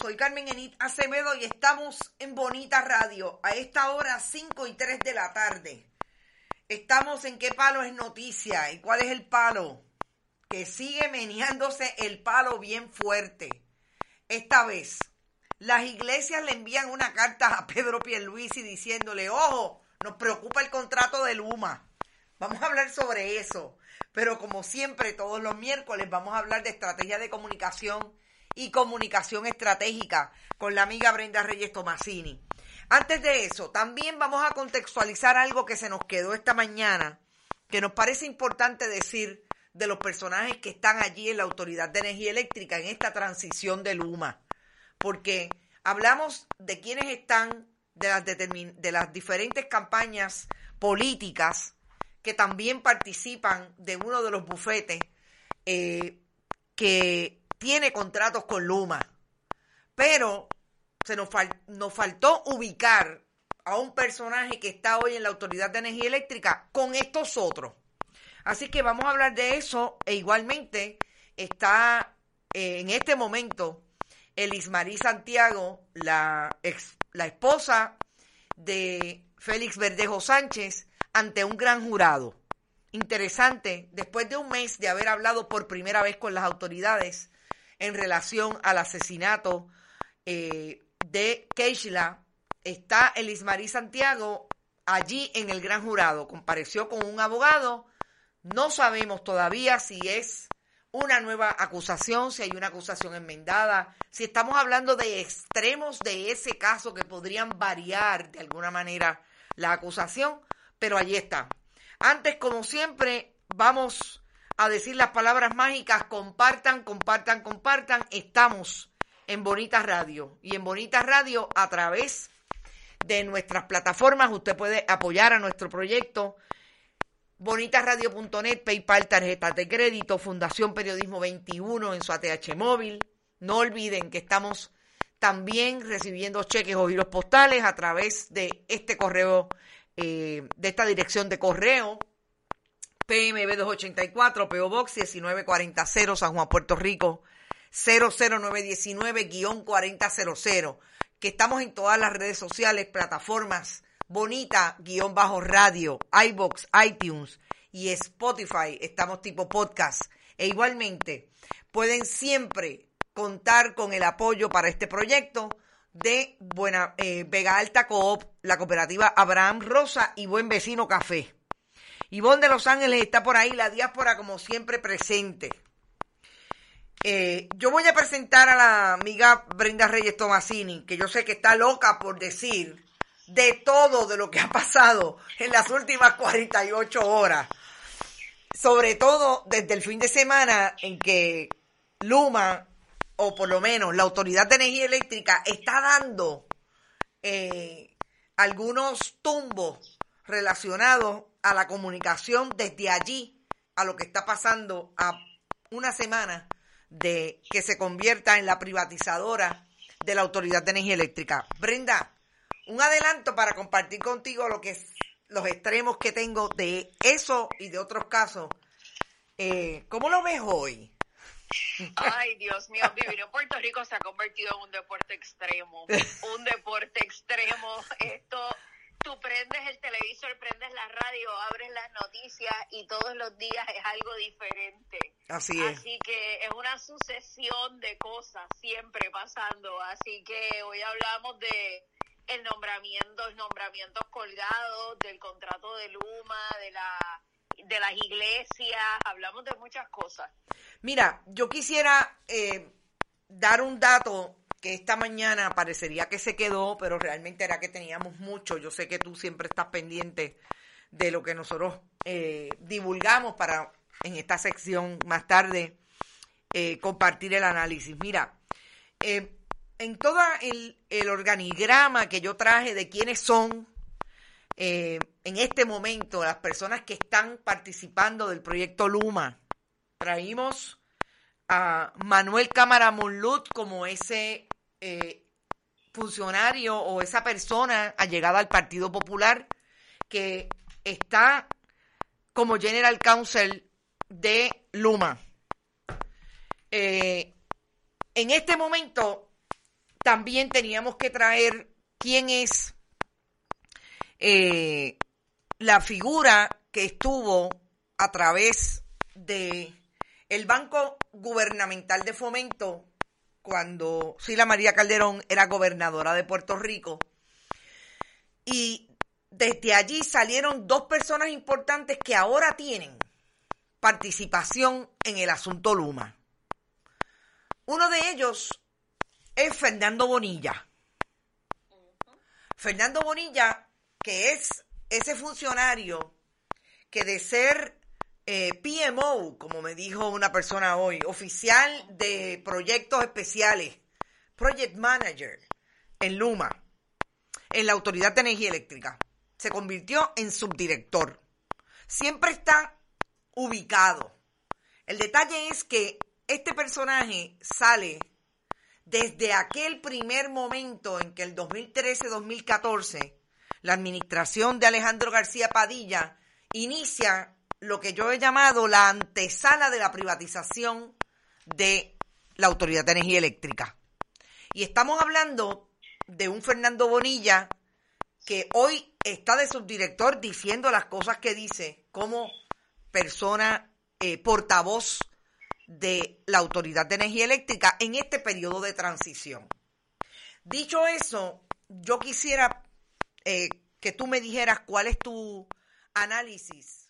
Soy Carmen Enit Acevedo y estamos en Bonita Radio a esta hora 5 y 3 de la tarde. Estamos en qué palo es noticia y cuál es el palo. Que sigue meneándose el palo bien fuerte. Esta vez, las iglesias le envían una carta a Pedro Pierluisi diciéndole, ojo, nos preocupa el contrato de Luma. Vamos a hablar sobre eso. Pero como siempre, todos los miércoles vamos a hablar de estrategia de comunicación y comunicación estratégica con la amiga Brenda Reyes Tomasini. Antes de eso, también vamos a contextualizar algo que se nos quedó esta mañana, que nos parece importante decir de los personajes que están allí en la Autoridad de Energía Eléctrica en esta transición de Luma. Porque hablamos de quienes están, de las, diferentes campañas políticas que también participan de uno de los bufetes eh, que tiene contratos con Luma. Pero se nos, nos faltó ubicar a un personaje que está hoy en la Autoridad de Energía Eléctrica con estos otros. Así que vamos a hablar de eso e igualmente está eh, en este momento Elismarí Santiago, la, la esposa de Félix Verdejo Sánchez, ante un gran jurado. Interesante, después de un mes de haber hablado por primera vez con las autoridades, en relación al asesinato eh, de Keishla, está Elismarí Santiago allí en el gran jurado. Compareció con un abogado. No sabemos todavía si es una nueva acusación, si hay una acusación enmendada, si estamos hablando de extremos de ese caso que podrían variar de alguna manera la acusación, pero allí está. Antes, como siempre, vamos a decir las palabras mágicas, compartan, compartan, compartan. Estamos en Bonita Radio y en Bonita Radio a través de nuestras plataformas usted puede apoyar a nuestro proyecto. Bonitasradio.net, PayPal, tarjetas de crédito, Fundación Periodismo 21 en su ATH móvil. No olviden que estamos también recibiendo cheques o giros postales a través de este correo, eh, de esta dirección de correo PMB 284, PO Box 1940 San Juan, Puerto Rico 00919-4000, que estamos en todas las redes sociales, plataformas, bonita, guion bajo radio, iBox, iTunes y Spotify, estamos tipo podcast. E igualmente, pueden siempre contar con el apoyo para este proyecto de Buena, eh, Vega Alta Coop, la cooperativa Abraham Rosa y Buen Vecino Café. Ivonne de Los Ángeles está por ahí, la diáspora como siempre presente. Eh, yo voy a presentar a la amiga Brenda Reyes Tomasini, que yo sé que está loca por decir de todo de lo que ha pasado en las últimas 48 horas. Sobre todo desde el fin de semana en que Luma, o por lo menos la Autoridad de Energía Eléctrica, está dando eh, algunos tumbos relacionados a la comunicación desde allí a lo que está pasando a una semana de que se convierta en la privatizadora de la Autoridad de Energía Eléctrica. Brenda, un adelanto para compartir contigo lo que es los extremos que tengo de eso y de otros casos. Eh, ¿Cómo lo ves hoy? Ay, Dios mío, vivir en Puerto Rico se ha convertido en un deporte extremo, un deporte extremo. Esto tú prendes el televisor, prendes la radio, abres las noticias y todos los días es algo diferente. Así es. Así que es una sucesión de cosas siempre pasando. Así que hoy hablamos de el nombramiento, nombramientos colgados, del contrato de Luma, de la de las iglesias, hablamos de muchas cosas. Mira, yo quisiera eh, dar un dato que esta mañana parecería que se quedó, pero realmente era que teníamos mucho. Yo sé que tú siempre estás pendiente de lo que nosotros eh, divulgamos para en esta sección más tarde eh, compartir el análisis. Mira, eh, en todo el, el, organigrama que yo traje de quiénes son en este momento las personas que están participando del proyecto Luma, traímos a Manuel Cámara Monlut como ese eh, funcionario o esa persona allegada al Partido Popular que está como General Counsel de Luma. Eh, en este momento también teníamos que traer quién es eh, la figura que estuvo a través de el Banco Gubernamental de Fomento cuando Sila María Calderón era gobernadora de Puerto Rico. Y desde allí salieron dos personas importantes que ahora tienen participación en el asunto Luma. Uno de ellos es Fernando Bonilla. Fernando Bonilla, que es ese funcionario que de ser eh, PMO, como me dijo una persona hoy, oficial de proyectos especiales, Project Manager en Luma, en la Autoridad de Energía Eléctrica, se convirtió en subdirector. Siempre está ubicado. El detalle es que este personaje sale desde aquel primer momento en que el 2013-2014 la administración de Alejandro García Padilla inicia lo que yo he llamado la antesala de la privatización de la Autoridad de Energía Eléctrica. Y estamos hablando de un Fernando Bonilla que hoy está de subdirector diciendo las cosas que dice como persona eh, portavoz de la Autoridad de Energía Eléctrica en este periodo de transición. Dicho eso, yo quisiera eh, que tú me dijeras cuál es tu análisis.